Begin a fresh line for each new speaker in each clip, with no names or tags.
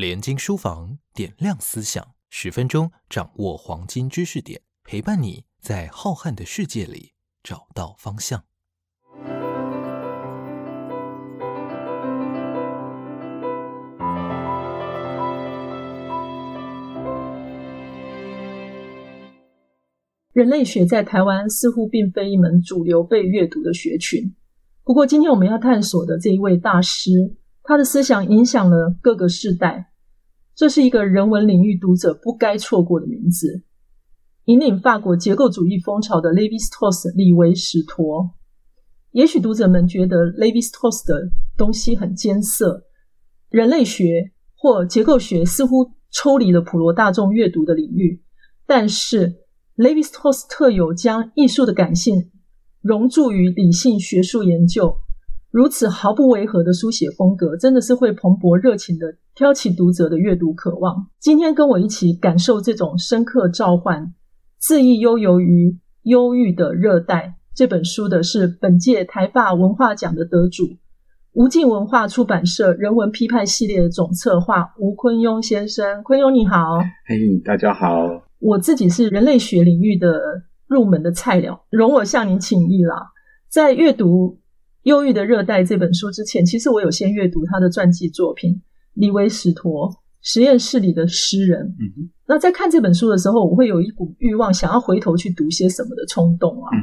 联经书房点亮思想，十分钟掌握黄金知识点，陪伴你在浩瀚的世界里找到方向。
人类学在台湾似乎并非一门主流被阅读的学群。不过，今天我们要探索的这一位大师，他的思想影响了各个世代。这是一个人文领域读者不该错过的名字，引领法国结构主义风潮的 Levi-Strauss 李维史陀。也许读者们觉得 Levi-Strauss 的东西很艰涩，人类学或结构学似乎抽离了普罗大众阅读的领域。但是 Levi-Strauss 特有将艺术的感性融入于理性学术研究。如此毫不违和的书写风格，真的是会蓬勃热情的挑起读者的阅读渴望。今天跟我一起感受这种深刻召唤，恣意悠游于忧郁的热带。这本书的是本届台发文化奖的得主，吴敬文化出版社人文批判系列的总策划吴坤庸先生。坤庸你好，
嘿，大家好。
我自己是人类学领域的入门的菜鸟，容我向您请益啦，在阅读。《忧郁的热带》这本书之前，其实我有先阅读他的传记作品《李维史陀实验室里的诗人》。嗯那在看这本书的时候，我会有一股欲望，想要回头去读些什么的冲动啊。《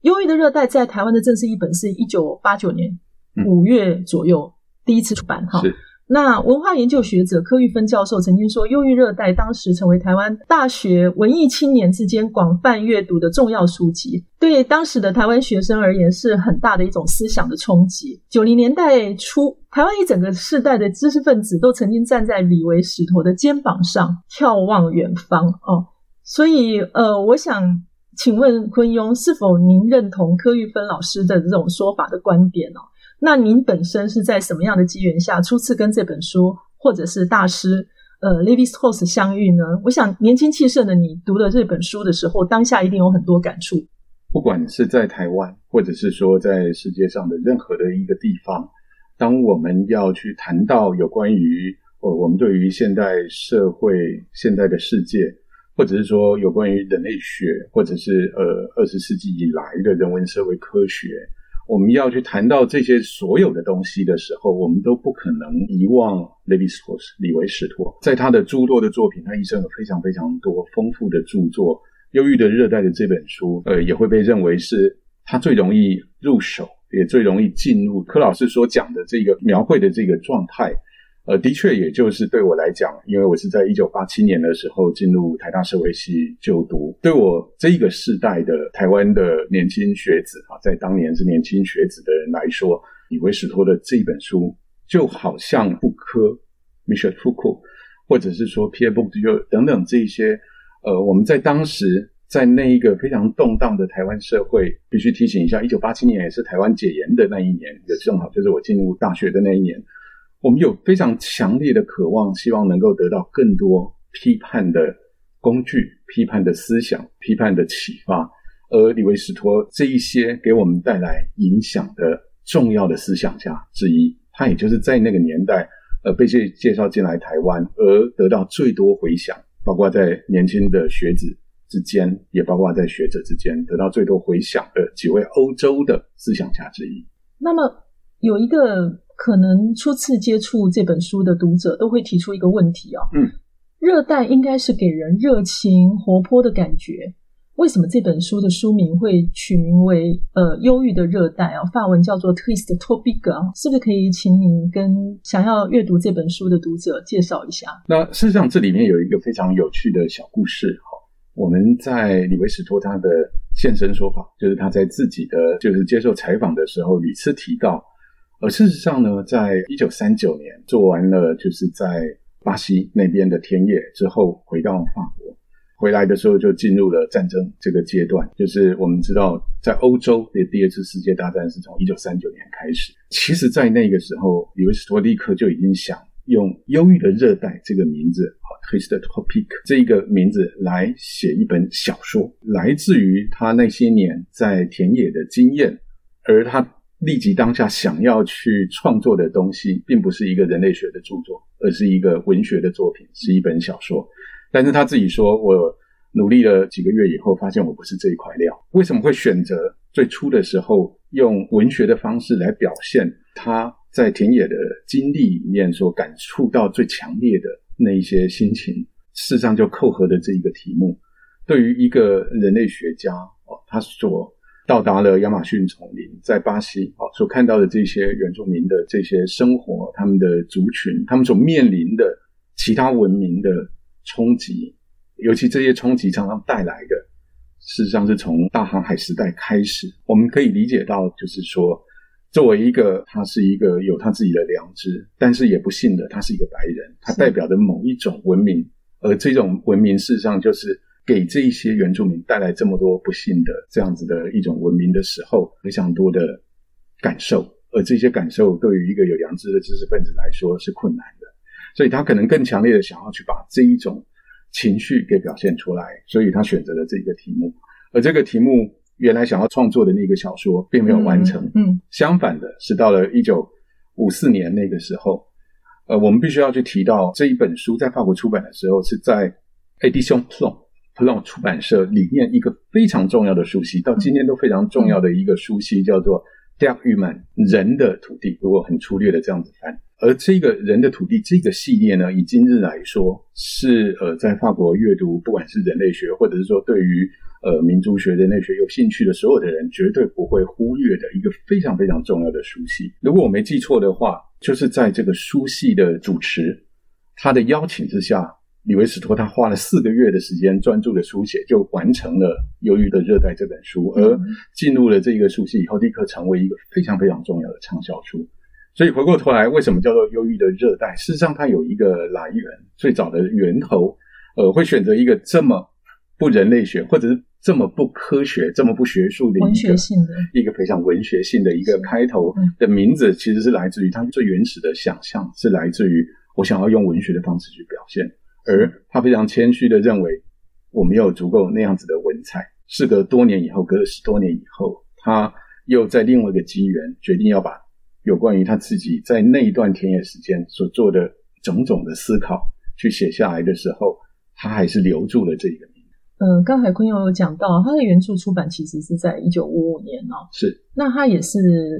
忧郁的热带》在台湾的正式译本是一九八九年五月左右第一次出版，哈。那文化研究学者柯玉芬教授曾经说，《忧郁热带》当时成为台湾大学文艺青年之间广泛阅读的重要书籍，对当时的台湾学生而言是很大的一种思想的冲击。九零年代初，台湾一整个世代的知识分子都曾经站在李维史陀的肩膀上眺望远方哦。所以，呃，我想请问坤庸，是否您认同柯玉芬老师的这种说法的观点呢？那您本身是在什么样的机缘下初次跟这本书或者是大师呃 l e v i s t o s 相遇呢？我想年轻气盛的你读了这本书的时候，当下一定有很多感触。
不管是在台湾，或者是说在世界上的任何的一个地方，当我们要去谈到有关于呃我们对于现代社会、现代的世界，或者是说有关于人类学，或者是呃二十世纪以来的人文社会科学。我们要去谈到这些所有的东西的时候，我们都不可能遗忘雷维斯托李维史托，在他的诸多的作品，他一生有非常非常多丰富的著作，《忧郁的热带》的这本书，呃，也会被认为是他最容易入手，也最容易进入柯老师所讲的这个描绘的这个状态。呃，的确，也就是对我来讲，因为我是在一九八七年的时候进入台大社会系就读，对我这一个世代的台湾的年轻学子啊，在当年是年轻学子的人来说，以维史托的这一本书，就好像妇科 Michel Foucault，或者是说 Pierre Bourdieu 等等这一些，呃，我们在当时在那一个非常动荡的台湾社会，必须提醒一下，一九八七年也是台湾解严的那一年，也正好就是我进入大学的那一年。我们有非常强烈的渴望，希望能够得到更多批判的工具、批判的思想、批判的启发。而李维斯托这一些给我们带来影响的重要的思想家之一，他也就是在那个年代，呃，被介介绍进来台湾，而得到最多回响，包括在年轻的学子之间，也包括在学者之间得到最多回响的几位欧洲的思想家之一。
那么有一个。可能初次接触这本书的读者都会提出一个问题哦，嗯，热带应该是给人热情活泼的感觉，为什么这本书的书名会取名为呃忧郁的热带啊？法文叫做 Twist Topic 啊，是不是可以请你跟想要阅读这本书的读者介绍一下？
那事实上这里面有一个非常有趣的小故事哈，我们在李维斯托他的现身说法，就是他在自己的就是接受采访的时候屡次提到。而事实上呢，在一九三九年做完了就是在巴西那边的田野之后，回到法国，回来的时候就进入了战争这个阶段。就是我们知道，在欧洲的第二次世界大战是从一九三九年开始。其实，在那个时候，李维斯托立刻就已经想用《忧郁的热带》这个名字，啊 t w i s t Topic 这一个名字来写一本小说，来自于他那些年在田野的经验，而他。立即当下想要去创作的东西，并不是一个人类学的著作，而是一个文学的作品，是一本小说。但是他自己说，我努力了几个月以后，发现我不是这一块料。为什么会选择最初的时候用文学的方式来表现他在田野的经历里面所感触到最强烈的那一些心情？事实上，就扣合的这一个题目，对于一个人类学家哦，他所到达了亚马逊丛林，在巴西哦所看到的这些原住民的这些生活，他们的族群，他们所面临的其他文明的冲击，尤其这些冲击常常带来的，事实上是从大航海时代开始，我们可以理解到，就是说，作为一个他是一个有他自己的良知，但是也不幸的，他是一个白人，他代表着某一种文明。而这种文明事实上就是给这一些原住民带来这么多不幸的这样子的一种文明的时候，非常多的感受，而这些感受对于一个有良知的知识分子来说是困难的，所以他可能更强烈的想要去把这一种情绪给表现出来，所以他选择了这一个题目。而这个题目原来想要创作的那个小说并没有完成，
嗯，
相反的是到了一九五四年那个时候。呃，我们必须要去提到这一本书在法国出版的时候，是在 Edition Plon Plon 出版社里面一个非常重要的书系，到今天都非常重要的一个书系，叫做《d e a Human》人的土地。如果很粗略的这样子翻，而这个人的土地这个系列呢，以今日来说，是呃在法国阅读，不管是人类学，或者是说对于。呃，民族学、人类学有兴趣的所有的人，绝对不会忽略的一个非常非常重要的书系。如果我没记错的话，就是在这个书系的主持他的邀请之下，李维斯托他花了四个月的时间专注的书写，就完成了《忧郁的热带》这本书，而进入了这个书系以后，立刻成为一个非常非常重要的畅销书。所以回过头来，为什么叫做《忧郁的热带》？事实上，它有一个来源，最早的源头，呃，会选择一个这么不人类学，或者是。这么不科学、这么不学术的
文学性的
一个非常文学性的一个开头的名字，其实是来自于他最原始的想象，是来自于我想要用文学的方式去表现。而他非常谦虚的认为，我没有足够那样子的文采。事隔多年以后，隔了十多年以后，他又在另外一个机缘，决定要把有关于他自己在那一段田野时间所做的种种的思考去写下来的时候，他还是留住了这个名。
嗯，刚才坤佑有讲到，他的原著出版其实是在一九五五年哦。
是，
那他也是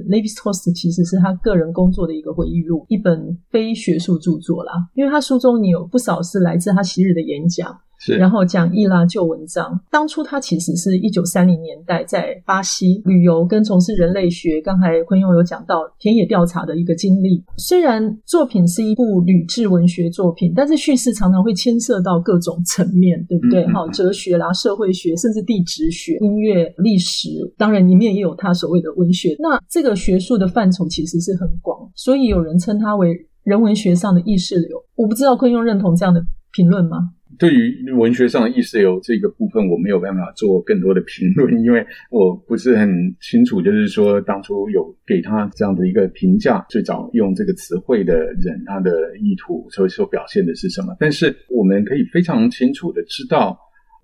Levi Strauss，其实是他个人工作的一个回忆录，一本非学术著作啦。因为他书中你有不少是来自他昔日的演讲。然后讲易拉旧文章。当初他其实是一九三零年代在巴西旅游，跟从事人类学。刚才坤庸有讲到田野调查的一个经历。虽然作品是一部旅志文学作品，但是叙事常常会牵涉到各种层面，对不对？好，哲学啦、社会学，甚至地质学、音乐、历史，当然里面也有他所谓的文学。那这个学术的范畴其实是很广，所以有人称他为人文学上的意识流。我不知道坤庸认同这样的评论吗？
对于文学上的意识流这个部分，我没有办法做更多的评论，因为我不是很清楚，就是说当初有给他这样的一个评价，最早用这个词汇的人，他的意图所所表现的是什么。但是我们可以非常清楚的知道，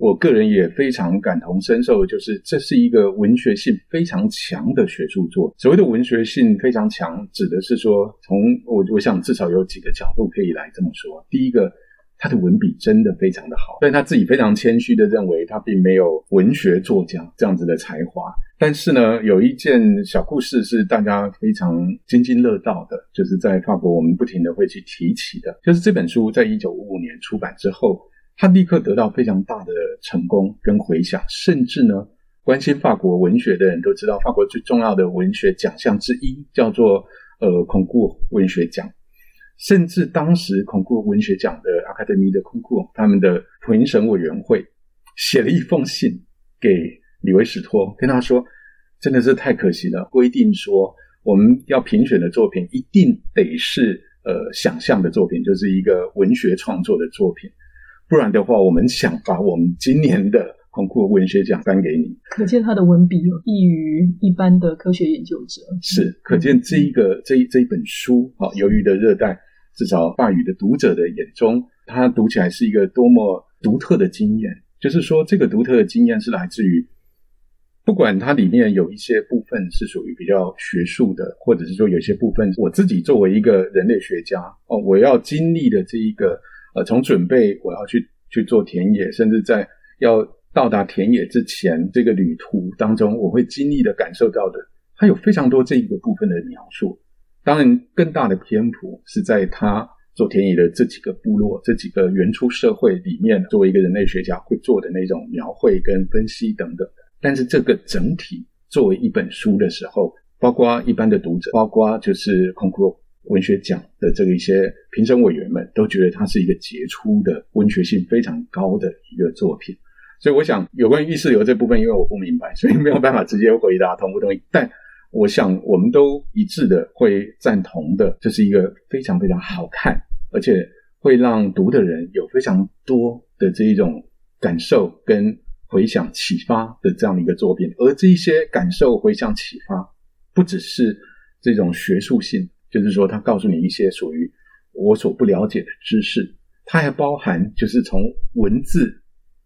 我个人也非常感同身受，就是这是一个文学性非常强的学术作。所谓的文学性非常强，指的是说，从我我想至少有几个角度可以来这么说。第一个。他的文笔真的非常的好，但他自己非常谦虚的认为他并没有文学作家这样子的才华。但是呢，有一件小故事是大家非常津津乐道的，就是在法国我们不停的会去提起的，就是这本书在一九五五年出版之后，他立刻得到非常大的成功跟回响，甚至呢，关心法国文学的人都知道，法国最重要的文学奖项之一叫做呃孔固文学奖。甚至当时孔库文学奖的 Academy 的孔库，他们的评审委员会写了一封信给李维史托，跟他说：“真的是太可惜了，规定说我们要评选的作品一定得是呃想象的作品，就是一个文学创作的作品，不然的话，我们想把我们今年的孔库文学奖颁给你。”
可见他的文笔有异于一般的科学研究者。
是，可见这一个这一这一本书啊，《鱿鱼的热带》。至少法语的读者的眼中，他读起来是一个多么独特的经验。就是说，这个独特的经验是来自于不管它里面有一些部分是属于比较学术的，或者是说有些部分我自己作为一个人类学家哦，我要经历的这一个呃，从准备我要去去做田野，甚至在要到达田野之前这个旅途当中，我会经历的感受到的，它有非常多这一个部分的描述。当然，更大的篇幅是在他做田野的这几个部落、这几个原初社会里面，作为一个人类学家会做的那种描绘跟分析等等。但是这个整体作为一本书的时候，包括一般的读者，包括就是空库文学奖的这个一些评审委员们，都觉得它是一个杰出的文学性非常高的一个作品。所以，我想有关于意识流这部分，因为我不明白，所以没有办法直接回答同不同意。但我想，我们都一致的会赞同的，这是一个非常非常好看，而且会让读的人有非常多的这一种感受跟回想启发的这样的一个作品。而这一些感受、回想、启发，不只是这种学术性，就是说，他告诉你一些属于我所不了解的知识，它还包含就是从文字、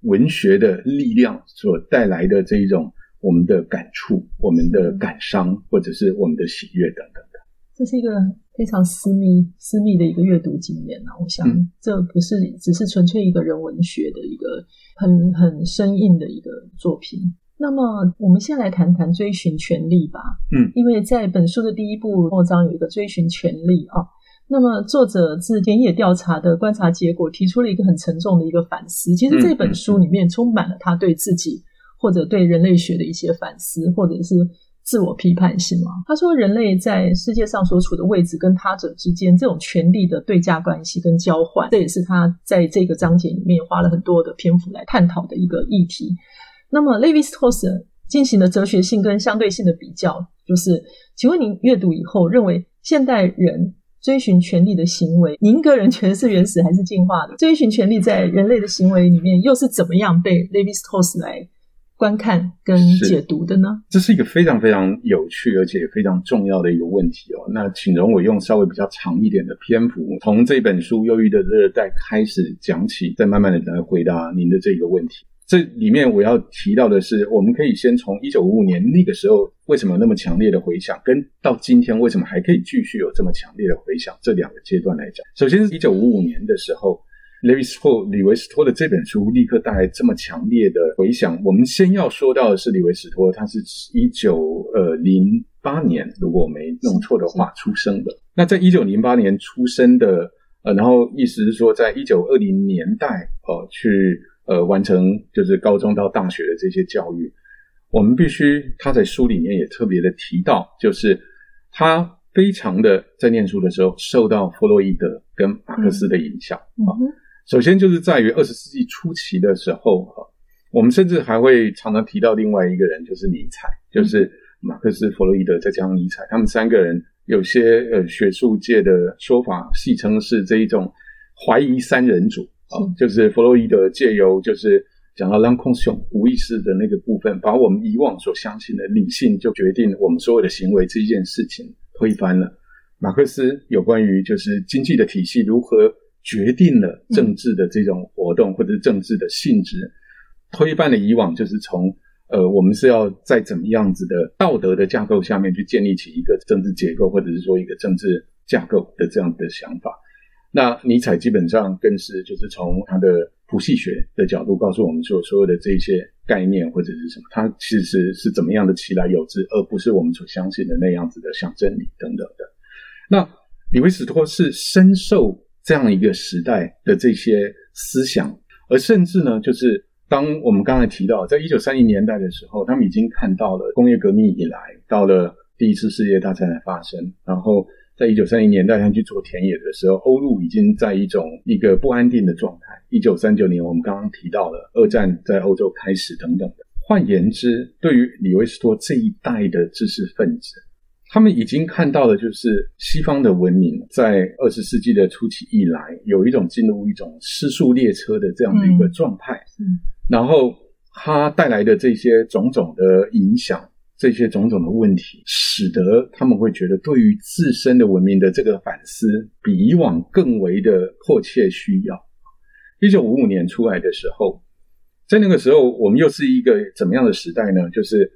文学的力量所带来的这一种。我们的感触、我们的感伤，或者是我们的喜悦等等的，
这是一个非常私密、私密的一个阅读经验啊！我想，这不是只是纯粹一个人文学的一个很很生硬的一个作品。那么，我们先来谈谈追寻权利吧。
嗯，
因为在本书的第一部末章有一个追寻权利啊。那么，作者自田野调查的观察结果，提出了一个很沉重的一个反思。其实这本书里面充满了他对自己。或者对人类学的一些反思，或者是自我批判性嘛？他说，人类在世界上所处的位置跟他者之间这种权力的对价关系跟交换，这也是他在这个章节里面花了很多的篇幅来探讨的一个议题。那么，Levi-Strauss 进行了哲学性跟相对性的比较，就是，请问您阅读以后认为，现代人追寻权力的行为，您个人觉得是原始还是进化的？追寻权力在人类的行为里面又是怎么样被 Levi-Strauss 来？观看跟解读的呢？
这是一个非常非常有趣而且非常重要的一个问题哦。那请容我用稍微比较长一点的篇幅，从这本书《忧郁的热带》开始讲起，再慢慢的来回答您的这个问题。这里面我要提到的是，我们可以先从一九五五年那个时候为什么那么强烈的回响，跟到今天为什么还可以继续有这么强烈的回响这两个阶段来讲。首先是一九五五年的时候。李维斯托李维斯托的这本书立刻带来这么强烈的回响。我们先要说到的是李维斯托，他是一九呃零八年，如果我没弄错的话出生的。那在一九零八年出生的，呃，然后意思是说，在一九二零年代，呃，去呃完成就是高中到大学的这些教育。我们必须他在书里面也特别的提到，就是他非常的在念书的时候受到弗洛伊德跟马克思的影响啊。首先就是在于二十世纪初期的时候，啊，我们甚至还会常常提到另外一个人，就是尼采，就是马克思、弗洛伊德再加上尼采，他们三个人有些呃学术界的说法戏称是这一种怀疑三人组啊，就是弗洛伊德借由就是讲到 l 空 n 无意识的那个部分，把我们以往所相信的理性就决定我们所有的行为这一件事情推翻了。马克思有关于就是经济的体系如何。决定了政治的这种活动，或者是政治的性质，推翻了以往就是从呃，我们是要在怎么样子的道德的架构下面去建立起一个政治结构，或者是说一个政治架构的这样的想法。那尼采基本上更是就是从他的谱系学的角度告诉我们说，所有的这些概念或者是什么，它其实是怎么样的其来有之，而不是我们所相信的那样子的像真理等等的。那李维斯托是深受。这样一个时代的这些思想，而甚至呢，就是当我们刚才提到，在一九三零年代的时候，他们已经看到了工业革命以来，到了第一次世界大战的发生，然后在一九三零年代他去做田野的时候，欧陆已经在一种一个不安定的状态。一九三九年，我们刚刚提到了二战在欧洲开始等等的。换言之，对于李维斯托这一代的知识分子。他们已经看到的，就是西方的文明在二十世纪的初期以来，有一种进入一种失速列车的这样的一个状态。嗯，然后它带来的这些种种的影响，这些种种的问题，使得他们会觉得对于自身的文明的这个反思，比以往更为的迫切需要。一九五五年出来的时候，在那个时候，我们又是一个怎么样的时代呢？就是。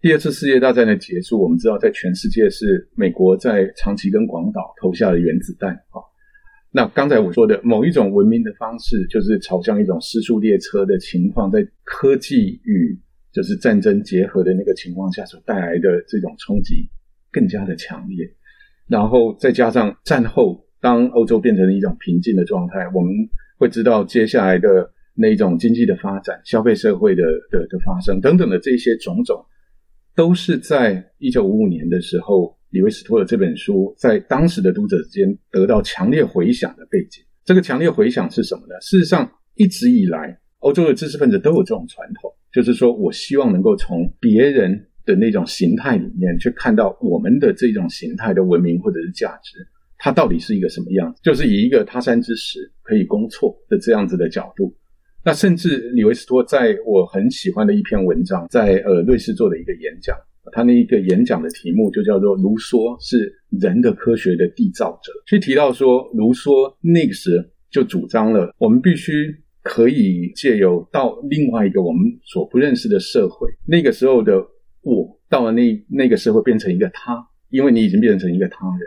第二次世界大战的结束，我们知道在全世界是美国在长崎跟广岛投下了原子弹啊。那刚才我说的某一种文明的方式，就是朝向一种失速列车的情况，在科技与就是战争结合的那个情况下所带来的这种冲击更加的强烈。然后再加上战后，当欧洲变成了一种平静的状态，我们会知道接下来的那一种经济的发展、消费社会的的的发生等等的这些种种，都是在一九五五年的时候。李维斯托尔这本书在当时的读者之间得到强烈回响的背景，这个强烈回响是什么呢？事实上，一直以来欧洲的知识分子都有这种传统，就是说我希望能够从别人的那种形态里面去看到我们的这种形态的文明或者是价值，它到底是一个什么样子？就是以一个他山之石可以攻错的这样子的角度。那甚至李维斯托在我很喜欢的一篇文章，在呃瑞士做的一个演讲。他那一个演讲的题目就叫做“卢梭是人的科学的缔造者”，去提到说，卢梭那个时就主张了，我们必须可以借由到另外一个我们所不认识的社会，那个时候的我到了那那个社会变成一个他，因为你已经变成一个他人，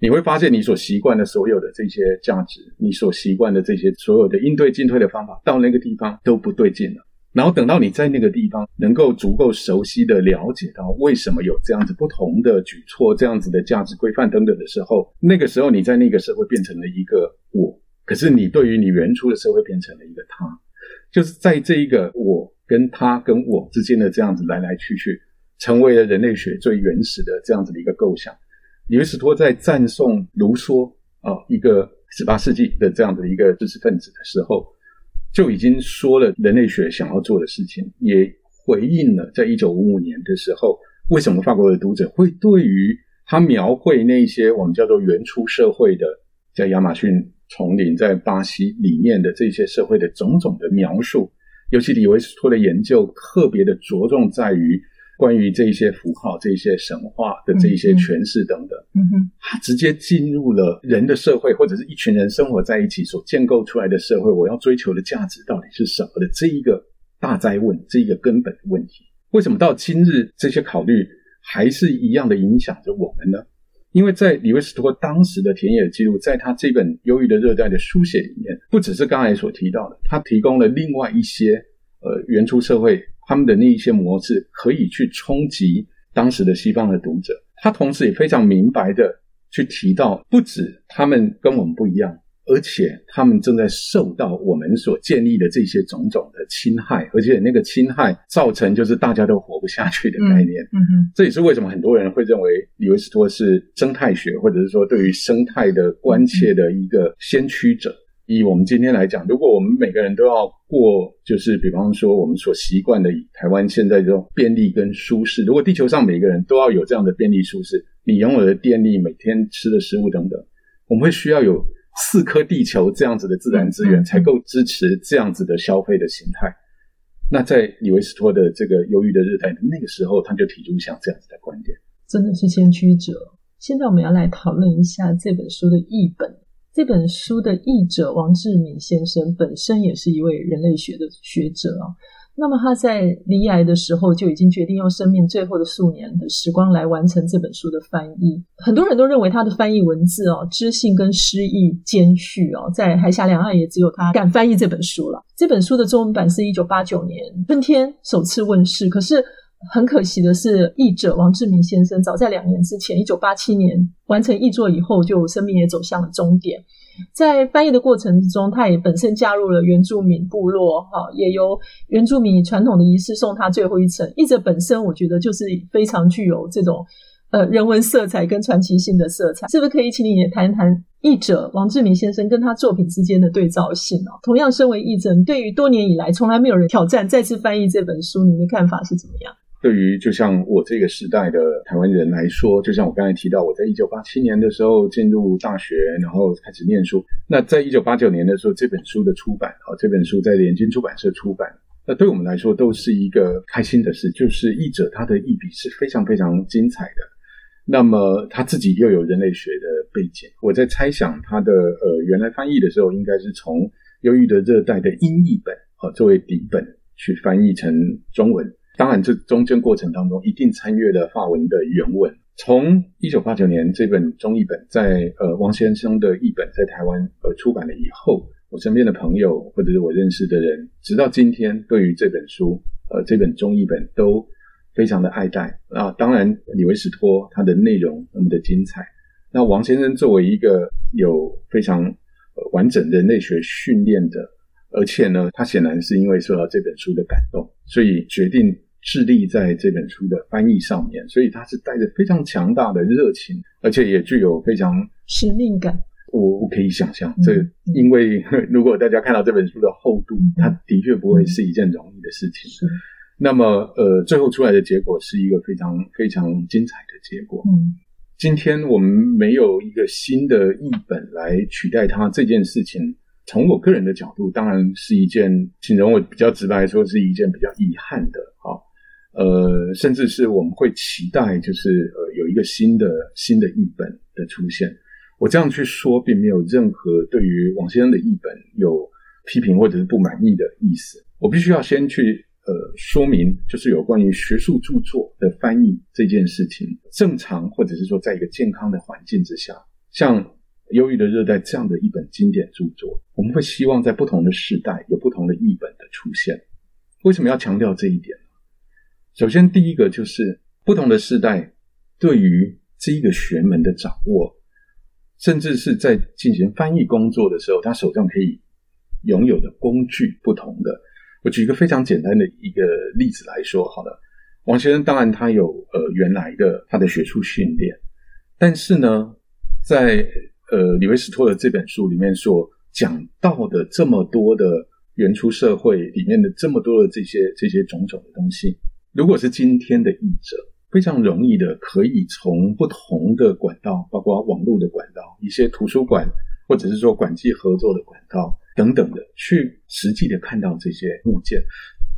你会发现你所习惯的所有的这些价值，你所习惯的这些所有的应对进退的方法，到那个地方都不对劲了。然后等到你在那个地方能够足够熟悉的了解到为什么有这样子不同的举措、这样子的价值规范等等的时候，那个时候你在那个社会变成了一个我，可是你对于你原初的社会变成了一个他，就是在这一个我跟他跟我之间的这样子来来去去，成为了人类学最原始的这样子的一个构想。李维斯托在赞颂卢梭啊，一个十八世纪的这样的一个知识分子的时候。就已经说了人类学想要做的事情，也回应了在一九五五年的时候，为什么法国的读者会对于他描绘那些我们叫做原初社会的，在亚马逊丛林、在巴西里面的这些社会的种种的描述，尤其李维斯托的研究特别的着重在于。关于这一些符号、这一些神话的这一些诠释等等，
嗯哼，
他直接进入了人的社会，或者是一群人生活在一起所建构出来的社会。我要追求的价值到底是什么的这一个大灾问，这一个根本的问题，为什么到今日这些考虑还是一样的影响着我们呢？因为在李维斯托当时的田野记录，在他这本《忧郁的热带》的书写里面，不只是刚才所提到的，他提供了另外一些呃原初社会。他们的那一些模式可以去冲击当时的西方的读者，他同时也非常明白的去提到，不止他们跟我们不一样，而且他们正在受到我们所建立的这些种种的侵害，而且那个侵害造成就是大家都活不下去的概念。
嗯哼，
这也是为什么很多人会认为李维斯托是生态学，或者是说对于生态的关切的一个先驱者。以我们今天来讲，如果我们每个人都要过，就是比方说我们所习惯的以台湾现在这种便利跟舒适，如果地球上每个人都要有这样的便利舒适，你拥有的电力、每天吃的食物等等，我们会需要有四颗地球这样子的自然资源，才够支持这样子的消费的形态。那在李维斯托的这个忧郁的日代那个时候，他就提出像这样子的观点，
真的是先驱者。现在我们要来讨论一下这本书的译本。这本书的译者王志敏先生本身也是一位人类学的学者啊。那么他在离癌的时候就已经决定用生命最后的数年的时光来完成这本书的翻译。很多人都认为他的翻译文字哦，知性跟诗意兼蓄哦，在海峡两岸也只有他敢翻译这本书了。这本书的中文版是一九八九年春天首次问世，可是。很可惜的是，译者王志明先生早在两年之前，一九八七年完成译作以后，就生命也走向了终点。在翻译的过程中，他也本身加入了原住民部落，哈，也由原住民以传统的仪式送他最后一程。译者本身，我觉得就是非常具有这种呃人文色彩跟传奇性的色彩。是不是可以请你也谈谈译者王志明先生跟他作品之间的对照性哦？同样，身为译者，对于多年以来从来没有人挑战再次翻译这本书，你的看法是怎么样？
对于就像我这个时代的台湾人来说，就像我刚才提到，我在一九八七年的时候进入大学，然后开始念书。那在一九八九年的时候，这本书的出版，啊，这本书在联经出版社出版，那对我们来说都是一个开心的事。就是译者他的译笔是非常非常精彩的，那么他自己又有人类学的背景。我在猜想他的呃原来翻译的时候，应该是从《忧郁的热带》的英译本啊作为底本去翻译成中文。当然，这中间过程当中一定参阅了法文的原文。从一九八九年这本中译本在呃王先生的译本在台湾呃出版了以后，我身边的朋友或者是我认识的人，直到今天对于这本书呃这本中译本都非常的爱戴啊。当然，李维斯托他的内容那么的精彩。那王先生作为一个有非常完整人类学训练的，而且呢，他显然是因为受到这本书的感动，所以决定。致力在这本书的翻译上面，所以他是带着非常强大的热情，而且也具有非常
使命感。
我我可以想象，这因为 如果大家看到这本书的厚度，它的确不会是一件容易的事情。那么，呃，最后出来的结果是一个非常非常精彩的结果。嗯，今天我们没有一个新的译本来取代它这件事情，从我个人的角度，当然是一件，形容我比较直白说，是一件比较遗憾的啊。呃，甚至是我们会期待，就是呃有一个新的新的译本的出现。我这样去说，并没有任何对于王先生的译本有批评或者是不满意的意思。我必须要先去呃说明，就是有关于学术著作的翻译这件事情，正常或者是说在一个健康的环境之下，像《忧郁的热带》这样的一本经典著作，我们会希望在不同的时代有不同的译本的出现。为什么要强调这一点呢？首先，第一个就是不同的时代对于这一个学门的掌握，甚至是在进行翻译工作的时候，他手上可以拥有的工具不同的。我举一个非常简单的一个例子来说，好了，王先生当然他有呃原来的他的学术训练，但是呢，在呃李维斯托的这本书里面所讲到的这么多的原初社会里面的这么多的这些这些种种的东西。如果是今天的译者，非常容易的可以从不同的管道，包括网络的管道、一些图书馆，或者是说馆际合作的管道等等的，去实际的看到这些物件。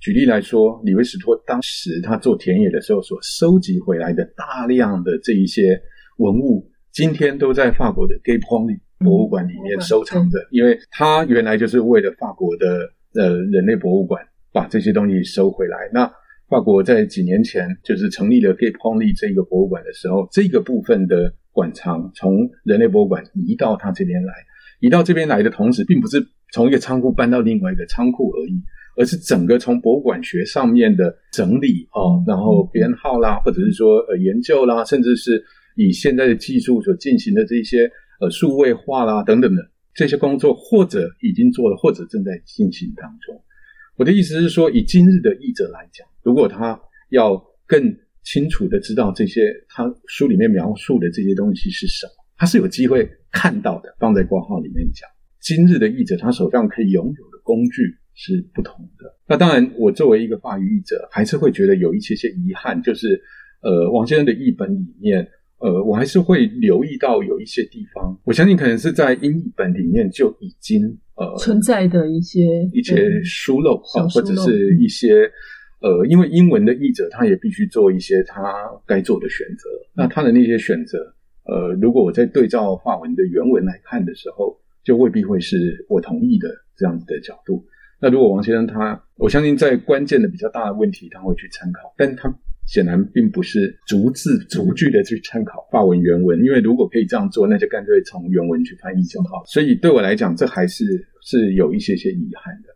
举例来说，李维斯托当时他做田野的时候所收集回来的大量的这一些文物，今天都在法国的 Gay Pony 博物馆里面收藏着，因为他原来就是为了法国的呃人类博物馆把这些东西收回来。那法国在几年前就是成立了 Gay Pony 这个博物馆的时候，这个部分的馆藏从人类博物馆移到他这边来，移到这边来的同时，并不是从一个仓库搬到另外一个仓库而已，而是整个从博物馆学上面的整理哦，然后编号啦，或者是说呃研究啦，甚至是以现在的技术所进行的这些呃数位化啦等等的这些工作，或者已经做了，或者正在进行当中。我的意思是说，以今日的译者来讲。如果他要更清楚的知道这些他书里面描述的这些东西是什么，他是有机会看到的。放在括号里面讲，今日的译者他手上可以拥有的工具是不同的。那当然，我作为一个法语译者，还是会觉得有一些些遗憾，就是呃，王先生的译本里面，呃，我还是会留意到有一些地方，我相信可能是在英译本里面就已经呃
存在的一些
一些疏漏啊，或者是一些。呃，因为英文的译者，他也必须做一些他该做的选择。那他的那些选择，呃，如果我在对照法文的原文来看的时候，就未必会是我同意的这样子的角度。那如果王先生他，我相信在关键的比较大的问题，他会去参考，但他显然并不是逐字逐句的去参考法文原文，因为如果可以这样做，那就干脆从原文去翻译就好。所以对我来讲，这还是是有一些些遗憾的。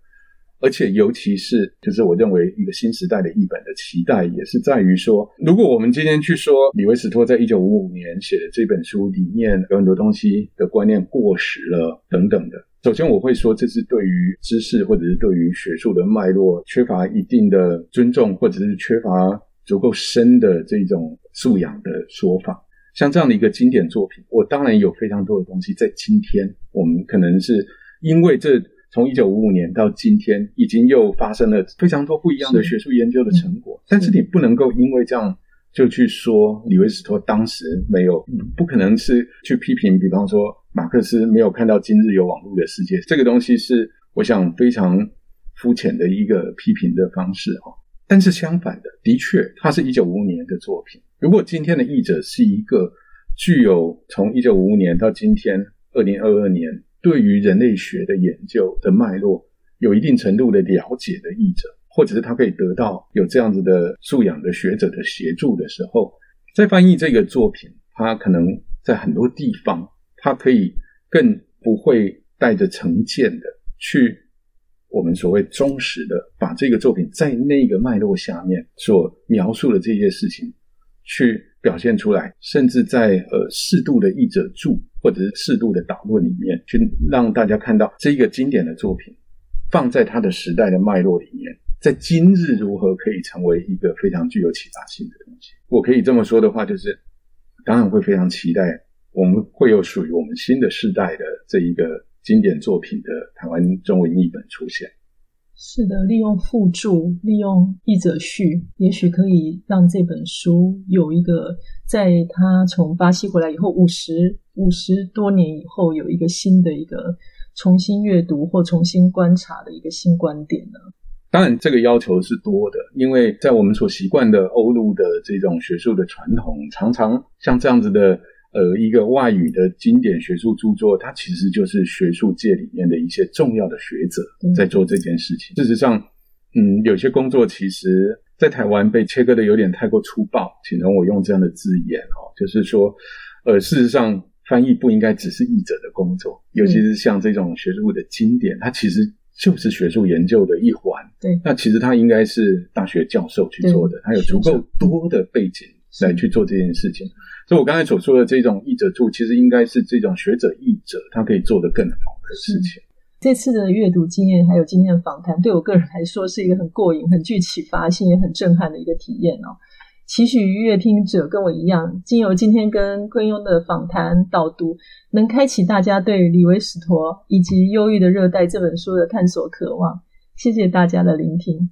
而且，尤其是就是我认为一个新时代的译本的期待，也是在于说，如果我们今天去说李维斯托在一九五五年写的这本书里面有很多东西的观念过时了等等的，首先我会说这是对于知识或者是对于学术的脉络缺乏一定的尊重，或者是缺乏足够深的这种素养的说法。像这样的一个经典作品，我当然有非常多的东西在今天，我们可能是因为这。从一九五五年到今天，已经又发生了非常多不一样的学术研究的成果。但是你不能够因为这样就去说李维斯托当时没有，不可能是去批评，比方说马克思没有看到今日有网络的世界。这个东西是我想非常肤浅的一个批评的方式哈。但是相反的，的确，它是一九五五年的作品。如果今天的译者是一个具有从一九五五年到今天二零二二年。对于人类学的研究的脉络有一定程度的了解的译者，或者是他可以得到有这样子的素养的学者的协助的时候，在翻译这个作品，他可能在很多地方，他可以更不会带着成见的去我们所谓忠实的把这个作品在那个脉络下面所描述的这些事情去表现出来，甚至在呃适度的译者注或者是适度的导论里面，去让大家看到这一个经典的作品放在它的时代的脉络里面。在今日如何可以成为一个非常具有启发性的东西？我可以这么说的话，就是当然会非常期待我们会有属于我们新的世代的这一个经典作品的台湾中文译本出现。
是的，利用附注，利用译者序，也许可以让这本书有一个在他从巴西回来以后五十五十多年以后有一个新的一个重新阅读或重新观察的一个新观点呢。
当然，这个要求是多的，因为在我们所习惯的欧陆的这种学术的传统，常常像这样子的，呃，一个外语的经典学术著作，它其实就是学术界里面的一些重要的学者在做这件事情。事实上，嗯，有些工作其实，在台湾被切割的有点太过粗暴，请容我用这样的字眼哦，就是说，呃，事实上，翻译不应该只是译者的工作，尤其是像这种学术的经典，它其实。就是学术研究的一环，
对，
那其实它应该是大学教授去做的，他有足够多的背景来去做这件事情。所以我刚才所说的这种译者助，其实应该是这种学者译者，他可以做得更好的事情。
这次的阅读经验还有今天的访谈，对我个人来说是一个很过瘾、很具启发性、也很震撼的一个体验哦。期许阅听者跟我一样，经由今天跟昆庸的访谈导读，能开启大家对李维史陀以及《忧郁的热带》这本书的探索渴望。谢谢大家的聆听。